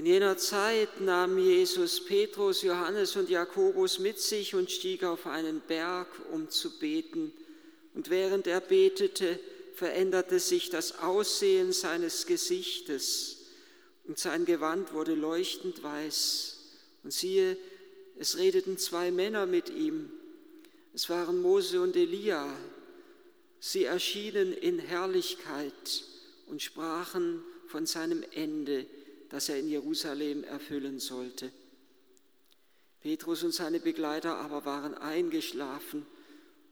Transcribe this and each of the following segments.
In jener Zeit nahm Jesus Petrus, Johannes und Jakobus mit sich und stieg auf einen Berg, um zu beten. Und während er betete, veränderte sich das Aussehen seines Gesichtes und sein Gewand wurde leuchtend weiß. Und siehe, es redeten zwei Männer mit ihm. Es waren Mose und Elia. Sie erschienen in Herrlichkeit und sprachen von seinem Ende das er in Jerusalem erfüllen sollte. Petrus und seine Begleiter aber waren eingeschlafen,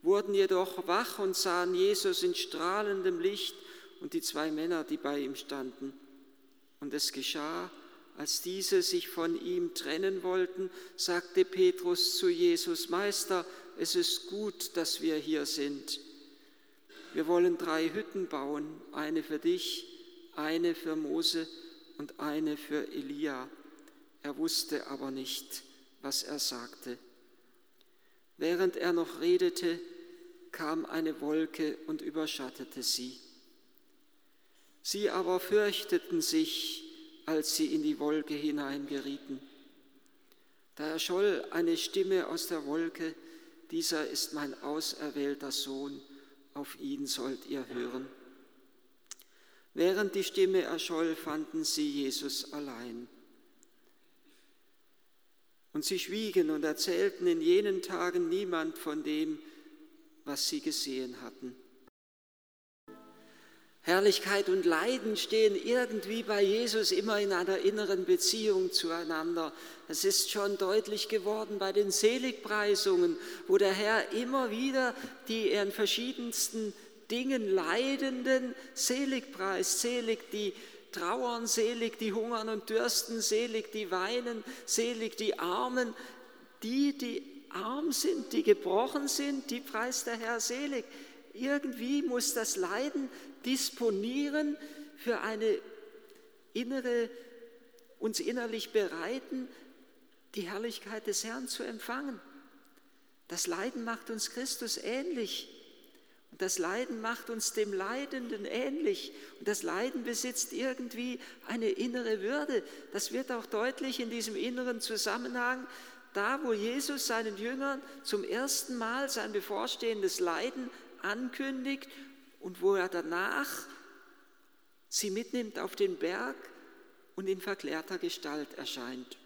wurden jedoch wach und sahen Jesus in strahlendem Licht und die zwei Männer, die bei ihm standen. Und es geschah, als diese sich von ihm trennen wollten, sagte Petrus zu Jesus, Meister, es ist gut, dass wir hier sind. Wir wollen drei Hütten bauen, eine für dich, eine für Mose und eine für Elia. Er wusste aber nicht, was er sagte. Während er noch redete, kam eine Wolke und überschattete sie. Sie aber fürchteten sich, als sie in die Wolke hineingerieten. Da erscholl eine Stimme aus der Wolke, dieser ist mein auserwählter Sohn, auf ihn sollt ihr hören. Während die Stimme erscholl, fanden sie Jesus allein. Und sie schwiegen und erzählten in jenen Tagen niemand von dem, was sie gesehen hatten. Herrlichkeit und Leiden stehen irgendwie bei Jesus immer in einer inneren Beziehung zueinander. Es ist schon deutlich geworden bei den Seligpreisungen, wo der Herr immer wieder die in verschiedensten Dingen Leidenden selig preist, selig die trauern, selig die hungern und dürsten, selig die weinen, selig die Armen, die, die arm sind, die gebrochen sind, die preist der Herr selig. Irgendwie muss das Leiden disponieren für eine innere, uns innerlich bereiten, die Herrlichkeit des Herrn zu empfangen. Das Leiden macht uns Christus ähnlich. Und das Leiden macht uns dem Leidenden ähnlich. Und das Leiden besitzt irgendwie eine innere Würde. Das wird auch deutlich in diesem inneren Zusammenhang, da wo Jesus seinen Jüngern zum ersten Mal sein bevorstehendes Leiden ankündigt und wo er danach sie mitnimmt auf den Berg und in verklärter Gestalt erscheint.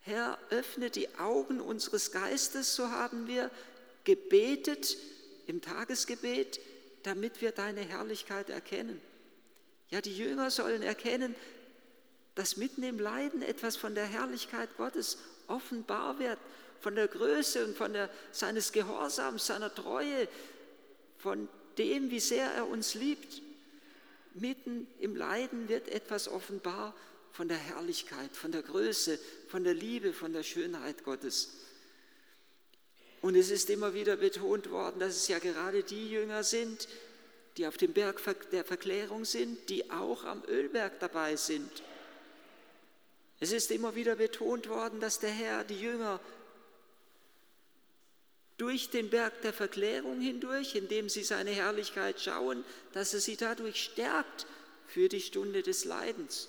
Herr, öffne die Augen unseres Geistes, so haben wir gebetet, im Tagesgebet, damit wir deine Herrlichkeit erkennen. Ja, die Jünger sollen erkennen, dass mitten im Leiden etwas von der Herrlichkeit Gottes offenbar wird, von der Größe und von der, seines Gehorsams, seiner Treue, von dem, wie sehr er uns liebt. Mitten im Leiden wird etwas offenbar von der Herrlichkeit, von der Größe, von der Liebe, von der Schönheit Gottes. Und es ist immer wieder betont worden, dass es ja gerade die Jünger sind, die auf dem Berg der Verklärung sind, die auch am Ölberg dabei sind. Es ist immer wieder betont worden, dass der Herr die Jünger durch den Berg der Verklärung hindurch, indem sie seine Herrlichkeit schauen, dass er sie dadurch stärkt für die Stunde des Leidens.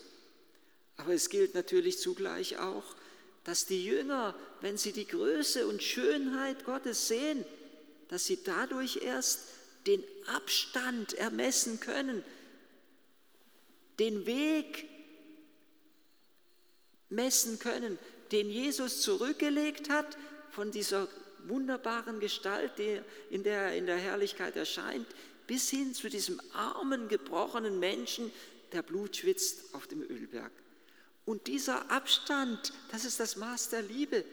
Aber es gilt natürlich zugleich auch, dass die Jünger, wenn sie die Größe und Schönheit Gottes sehen, dass sie dadurch erst den Abstand ermessen können, den Weg messen können, den Jesus zurückgelegt hat von dieser wunderbaren Gestalt, in der er in der Herrlichkeit erscheint, bis hin zu diesem armen, gebrochenen Menschen, der Blut schwitzt auf dem Ölberg. Und dieser Abstand, das ist das Maß der Liebe.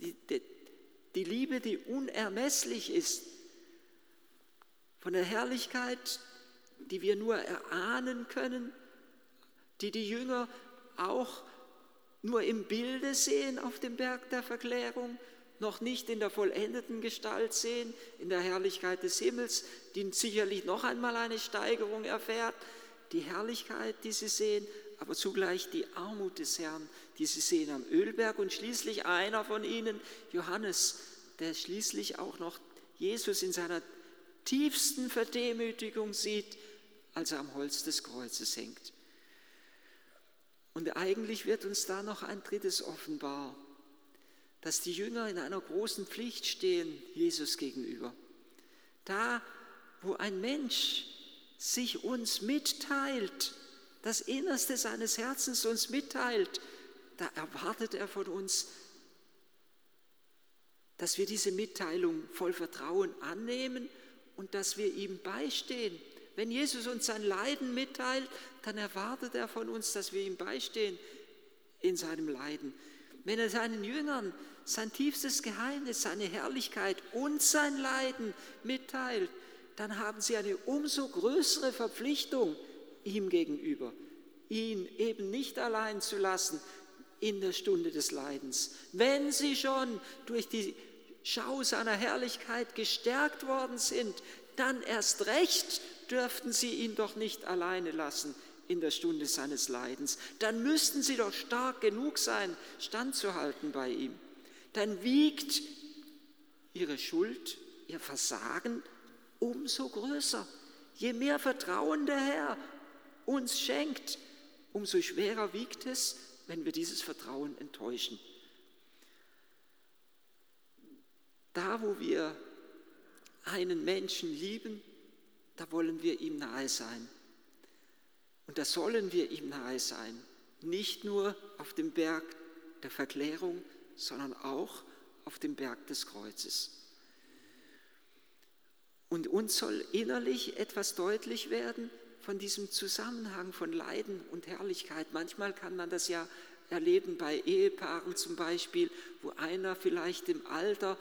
Die, die, die, Liebe, die unermesslich ist. Von der Herrlichkeit, die wir nur erahnen können, die die Jünger auch nur im Bilde sehen auf dem Berg der Verklärung, noch nicht in der vollendeten Gestalt sehen, in der Herrlichkeit des Himmels, die sicherlich noch einmal eine Steigerung erfährt. Die Herrlichkeit, die sie sehen, aber zugleich die Armut des Herrn, die sie sehen am Ölberg und schließlich einer von ihnen, Johannes, der schließlich auch noch Jesus in seiner tiefsten Verdemütigung sieht, als er am Holz des Kreuzes hängt. Und eigentlich wird uns da noch ein drittes offenbar, dass die Jünger in einer großen Pflicht stehen Jesus gegenüber. Da, wo ein Mensch sich uns mitteilt, das Innerste seines Herzens uns mitteilt, da erwartet er von uns, dass wir diese Mitteilung voll Vertrauen annehmen und dass wir ihm beistehen. Wenn Jesus uns sein Leiden mitteilt, dann erwartet er von uns, dass wir ihm beistehen in seinem Leiden. Wenn er seinen Jüngern sein tiefstes Geheimnis, seine Herrlichkeit und sein Leiden mitteilt, dann haben sie eine umso größere Verpflichtung ihm gegenüber, ihn eben nicht allein zu lassen in der Stunde des Leidens. Wenn sie schon durch die Schau seiner Herrlichkeit gestärkt worden sind, dann erst recht dürften sie ihn doch nicht alleine lassen in der Stunde seines Leidens. Dann müssten sie doch stark genug sein, standzuhalten bei ihm. Dann wiegt ihre Schuld, ihr Versagen umso größer. Je mehr Vertrauen der Herr uns schenkt, umso schwerer wiegt es, wenn wir dieses Vertrauen enttäuschen. Da, wo wir einen Menschen lieben, da wollen wir ihm nahe sein. Und da sollen wir ihm nahe sein. Nicht nur auf dem Berg der Verklärung, sondern auch auf dem Berg des Kreuzes. Und uns soll innerlich etwas deutlich werden von diesem Zusammenhang von Leiden und Herrlichkeit. Manchmal kann man das ja erleben bei Ehepaaren zum Beispiel, wo einer vielleicht im Alter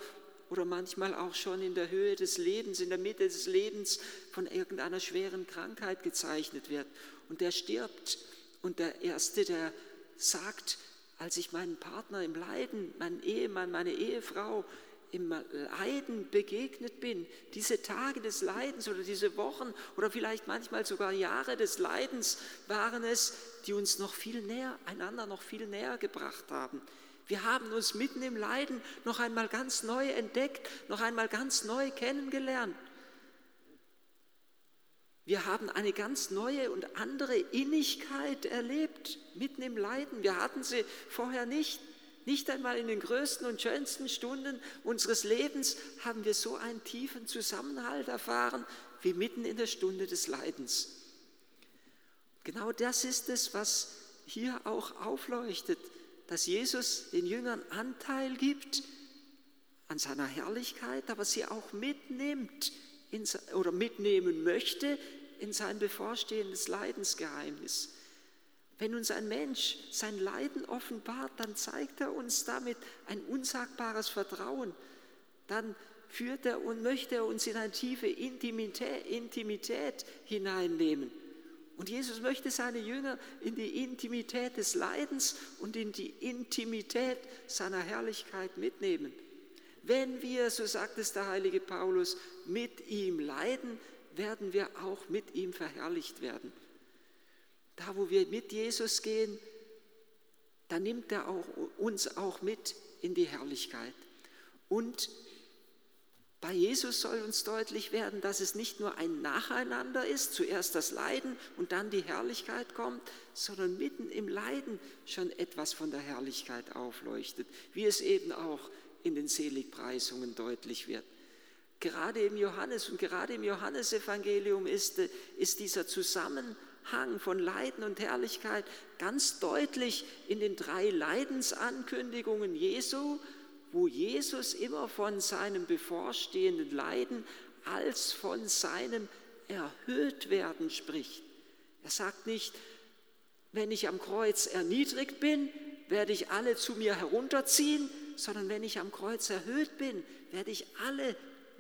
oder manchmal auch schon in der Höhe des Lebens, in der Mitte des Lebens von irgendeiner schweren Krankheit gezeichnet wird. Und der stirbt. Und der Erste, der sagt, als ich meinen Partner im Leiden, meinen Ehemann, meine Ehefrau im Leiden begegnet bin, diese Tage des Leidens oder diese Wochen oder vielleicht manchmal sogar Jahre des Leidens waren es, die uns noch viel näher, einander noch viel näher gebracht haben. Wir haben uns mitten im Leiden noch einmal ganz neu entdeckt, noch einmal ganz neu kennengelernt. Wir haben eine ganz neue und andere Innigkeit erlebt, mitten im Leiden. Wir hatten sie vorher nicht. Nicht einmal in den größten und schönsten Stunden unseres Lebens haben wir so einen tiefen Zusammenhalt erfahren wie mitten in der Stunde des Leidens. Genau das ist es, was hier auch aufleuchtet dass Jesus den Jüngern Anteil gibt an seiner Herrlichkeit, aber sie auch mitnimmt in, oder mitnehmen möchte in sein bevorstehendes Leidensgeheimnis. Wenn uns ein Mensch sein Leiden offenbart, dann zeigt er uns damit ein unsagbares Vertrauen. Dann führt er und möchte er uns in eine tiefe Intimität, Intimität hineinnehmen. Und Jesus möchte seine Jünger in die Intimität des Leidens und in die Intimität seiner Herrlichkeit mitnehmen. Wenn wir, so sagt es der heilige Paulus, mit ihm leiden, werden wir auch mit ihm verherrlicht werden. Da, wo wir mit Jesus gehen, da nimmt er auch, uns auch mit in die Herrlichkeit. Und bei Jesus soll uns deutlich werden, dass es nicht nur ein Nacheinander ist, zuerst das Leiden und dann die Herrlichkeit kommt, sondern mitten im Leiden schon etwas von der Herrlichkeit aufleuchtet, wie es eben auch in den Seligpreisungen deutlich wird. Gerade im Johannes und gerade im Johannesevangelium ist, ist dieser Zusammenhang von Leiden und Herrlichkeit ganz deutlich in den drei Leidensankündigungen Jesu, wo Jesus immer von seinem bevorstehenden Leiden als von seinem Erhöhtwerden spricht. Er sagt nicht, wenn ich am Kreuz erniedrigt bin, werde ich alle zu mir herunterziehen, sondern wenn ich am Kreuz erhöht bin, werde ich alle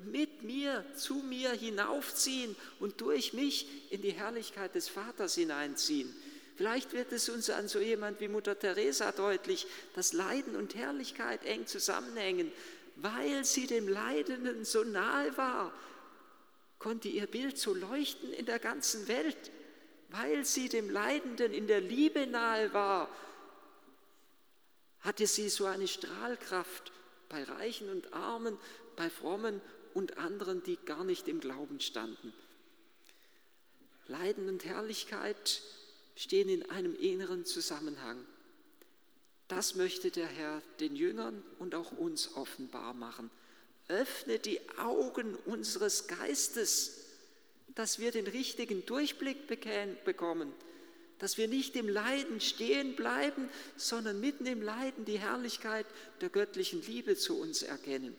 mit mir, zu mir hinaufziehen und durch mich in die Herrlichkeit des Vaters hineinziehen. Vielleicht wird es uns an so jemand wie Mutter Teresa deutlich, dass Leiden und Herrlichkeit eng zusammenhängen. Weil sie dem Leidenden so nahe war, konnte ihr Bild so leuchten in der ganzen Welt. Weil sie dem Leidenden in der Liebe nahe war, hatte sie so eine Strahlkraft bei Reichen und Armen, bei Frommen und anderen, die gar nicht im Glauben standen. Leiden und Herrlichkeit stehen in einem inneren Zusammenhang. Das möchte der Herr den Jüngern und auch uns offenbar machen. Öffne die Augen unseres Geistes, dass wir den richtigen Durchblick bekommen, dass wir nicht im Leiden stehen bleiben, sondern mitten im Leiden die Herrlichkeit der göttlichen Liebe zu uns erkennen.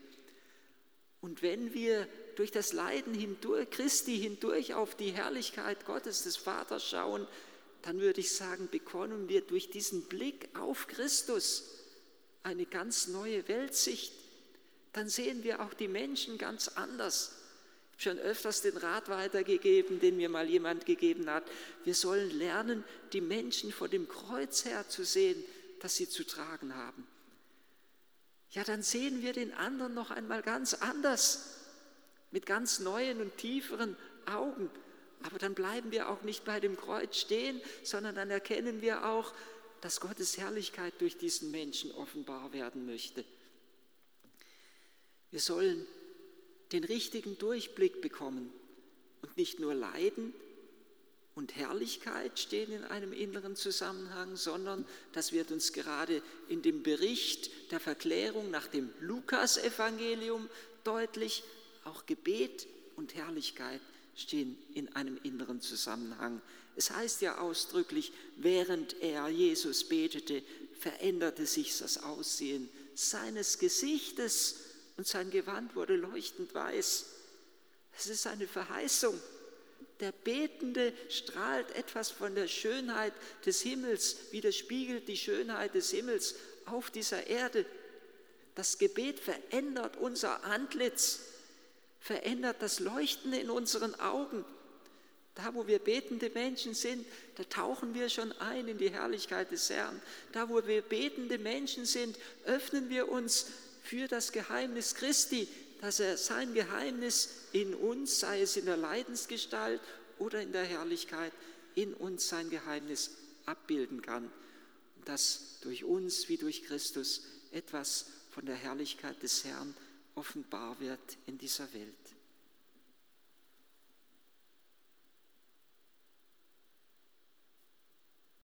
Und wenn wir durch das Leiden hindurch, Christi hindurch auf die Herrlichkeit Gottes des Vaters schauen, dann würde ich sagen, bekommen wir durch diesen Blick auf Christus eine ganz neue Weltsicht. Dann sehen wir auch die Menschen ganz anders. Ich habe schon öfters den Rat weitergegeben, den mir mal jemand gegeben hat. Wir sollen lernen, die Menschen vor dem Kreuz her zu sehen, das sie zu tragen haben. Ja, dann sehen wir den anderen noch einmal ganz anders, mit ganz neuen und tieferen Augen. Aber dann bleiben wir auch nicht bei dem Kreuz stehen, sondern dann erkennen wir auch, dass Gottes Herrlichkeit durch diesen Menschen offenbar werden möchte. Wir sollen den richtigen Durchblick bekommen und nicht nur Leiden und Herrlichkeit stehen in einem inneren Zusammenhang, sondern das wird uns gerade in dem Bericht der Verklärung nach dem Lukasevangelium deutlich, auch Gebet und Herrlichkeit stehen in einem inneren Zusammenhang. Es heißt ja ausdrücklich, während er Jesus betete, veränderte sich das Aussehen seines Gesichtes und sein Gewand wurde leuchtend weiß. Es ist eine Verheißung. Der Betende strahlt etwas von der Schönheit des Himmels, widerspiegelt die Schönheit des Himmels auf dieser Erde. Das Gebet verändert unser Antlitz verändert das Leuchten in unseren Augen. Da, wo wir betende Menschen sind, da tauchen wir schon ein in die Herrlichkeit des Herrn. Da, wo wir betende Menschen sind, öffnen wir uns für das Geheimnis Christi, dass er sein Geheimnis in uns, sei es in der Leidensgestalt oder in der Herrlichkeit, in uns sein Geheimnis abbilden kann. Und dass durch uns wie durch Christus etwas von der Herrlichkeit des Herrn offenbar wird in dieser Welt.